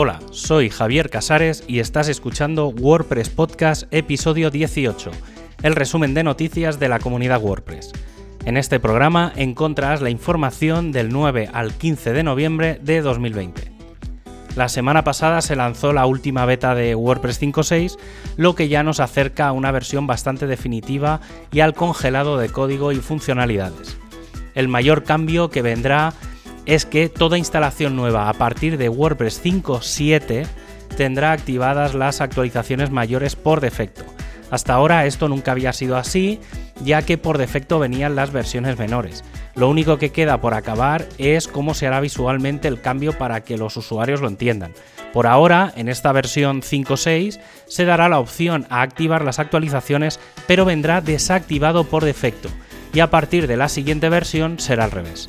Hola, soy Javier Casares y estás escuchando WordPress Podcast episodio 18, el resumen de noticias de la comunidad WordPress. En este programa encontrarás la información del 9 al 15 de noviembre de 2020. La semana pasada se lanzó la última beta de WordPress 5.6, lo que ya nos acerca a una versión bastante definitiva y al congelado de código y funcionalidades. El mayor cambio que vendrá es que toda instalación nueva a partir de WordPress 5.7 tendrá activadas las actualizaciones mayores por defecto. Hasta ahora esto nunca había sido así, ya que por defecto venían las versiones menores. Lo único que queda por acabar es cómo se hará visualmente el cambio para que los usuarios lo entiendan. Por ahora, en esta versión 5.6 se dará la opción a activar las actualizaciones, pero vendrá desactivado por defecto, y a partir de la siguiente versión será al revés.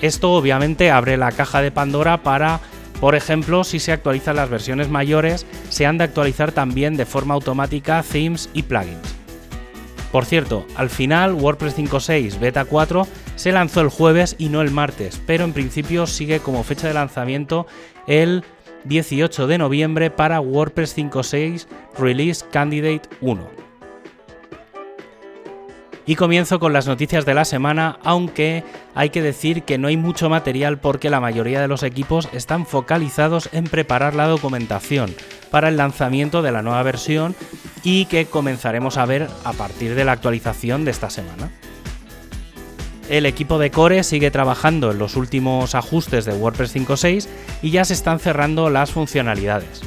Esto obviamente abre la caja de Pandora para, por ejemplo, si se actualizan las versiones mayores, se han de actualizar también de forma automática themes y plugins. Por cierto, al final WordPress 5.6 Beta 4 se lanzó el jueves y no el martes, pero en principio sigue como fecha de lanzamiento el 18 de noviembre para WordPress 5.6 Release Candidate 1. Y comienzo con las noticias de la semana, aunque hay que decir que no hay mucho material porque la mayoría de los equipos están focalizados en preparar la documentación para el lanzamiento de la nueva versión y que comenzaremos a ver a partir de la actualización de esta semana. El equipo de Core sigue trabajando en los últimos ajustes de WordPress 5.6 y ya se están cerrando las funcionalidades.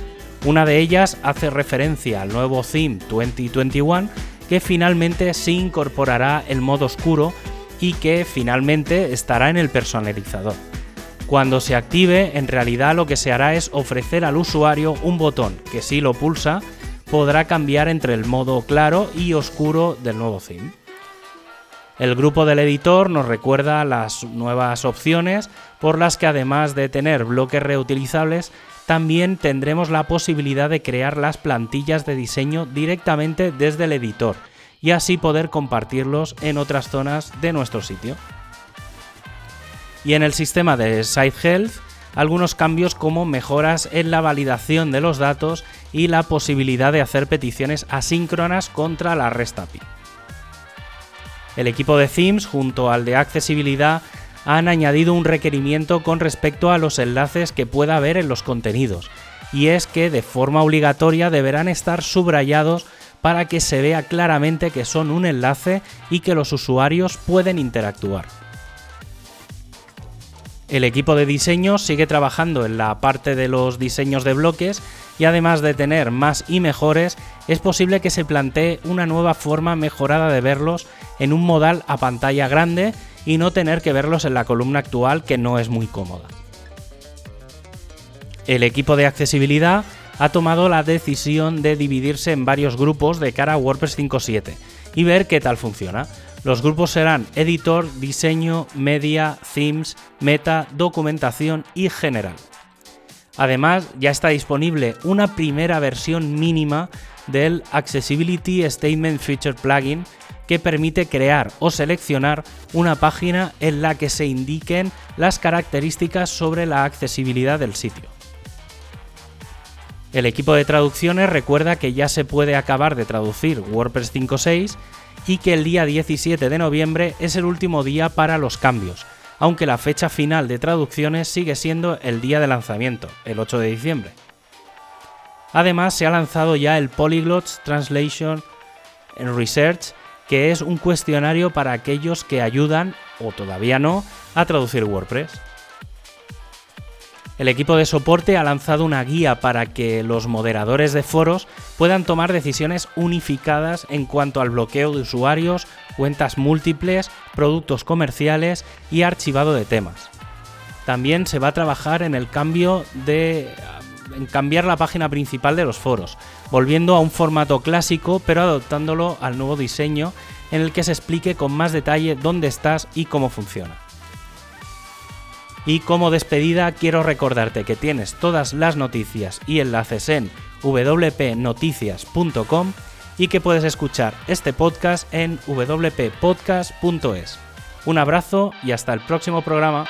Una de ellas hace referencia al nuevo theme 2021 que finalmente se incorporará el modo oscuro y que finalmente estará en el personalizador. Cuando se active, en realidad lo que se hará es ofrecer al usuario un botón que si lo pulsa podrá cambiar entre el modo claro y oscuro del nuevo theme. El grupo del editor nos recuerda las nuevas opciones por las que además de tener bloques reutilizables, también tendremos la posibilidad de crear las plantillas de diseño directamente desde el editor y así poder compartirlos en otras zonas de nuestro sitio. Y en el sistema de Site Health, algunos cambios como mejoras en la validación de los datos y la posibilidad de hacer peticiones asíncronas contra la REST API. El equipo de Themes junto al de accesibilidad han añadido un requerimiento con respecto a los enlaces que pueda haber en los contenidos, y es que de forma obligatoria deberán estar subrayados para que se vea claramente que son un enlace y que los usuarios pueden interactuar. El equipo de diseño sigue trabajando en la parte de los diseños de bloques y además de tener más y mejores, es posible que se plantee una nueva forma mejorada de verlos en un modal a pantalla grande y no tener que verlos en la columna actual que no es muy cómoda. El equipo de accesibilidad ha tomado la decisión de dividirse en varios grupos de cara a WordPress 5.7 y ver qué tal funciona. Los grupos serán editor, diseño, media, themes, meta, documentación y general. Además, ya está disponible una primera versión mínima del Accessibility Statement Feature Plugin que permite crear o seleccionar una página en la que se indiquen las características sobre la accesibilidad del sitio. El equipo de traducciones recuerda que ya se puede acabar de traducir WordPress 5.6 y que el día 17 de noviembre es el último día para los cambios, aunque la fecha final de traducciones sigue siendo el día de lanzamiento, el 8 de diciembre. Además, se ha lanzado ya el Polyglots Translation Research, que es un cuestionario para aquellos que ayudan, o todavía no, a traducir WordPress. El equipo de soporte ha lanzado una guía para que los moderadores de foros puedan tomar decisiones unificadas en cuanto al bloqueo de usuarios, cuentas múltiples, productos comerciales y archivado de temas. También se va a trabajar en el cambio de en cambiar la página principal de los foros, volviendo a un formato clásico pero adoptándolo al nuevo diseño en el que se explique con más detalle dónde estás y cómo funciona. Y como despedida quiero recordarte que tienes todas las noticias y enlaces en wpnoticias.com y que puedes escuchar este podcast en wppodcast.es. Un abrazo y hasta el próximo programa.